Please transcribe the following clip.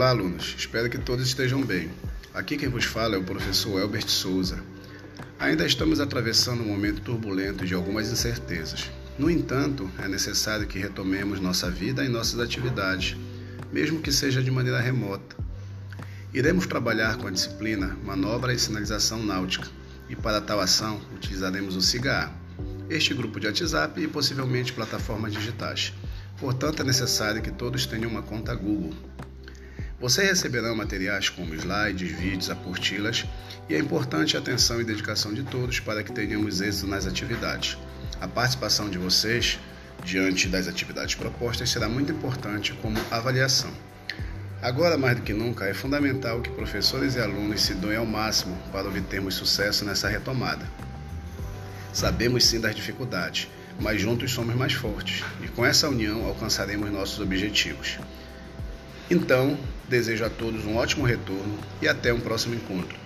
Olá, alunos. Espero que todos estejam bem. Aqui quem vos fala é o professor Elbert Souza. Ainda estamos atravessando um momento turbulento de algumas incertezas. No entanto, é necessário que retomemos nossa vida e nossas atividades, mesmo que seja de maneira remota. Iremos trabalhar com a disciplina Manobra e Sinalização Náutica, e para tal ação utilizaremos o SIGA, este grupo de WhatsApp e possivelmente plataformas digitais. Portanto, é necessário que todos tenham uma conta Google. Você receberá materiais como slides, vídeos, apostilas e é importante a atenção e dedicação de todos para que tenhamos êxito nas atividades. A participação de vocês diante das atividades propostas será muito importante como avaliação. Agora, mais do que nunca, é fundamental que professores e alunos se doem ao máximo para obtermos sucesso nessa retomada. Sabemos sim das dificuldades, mas juntos somos mais fortes e com essa união alcançaremos nossos objetivos. Então, desejo a todos um ótimo retorno e até um próximo encontro.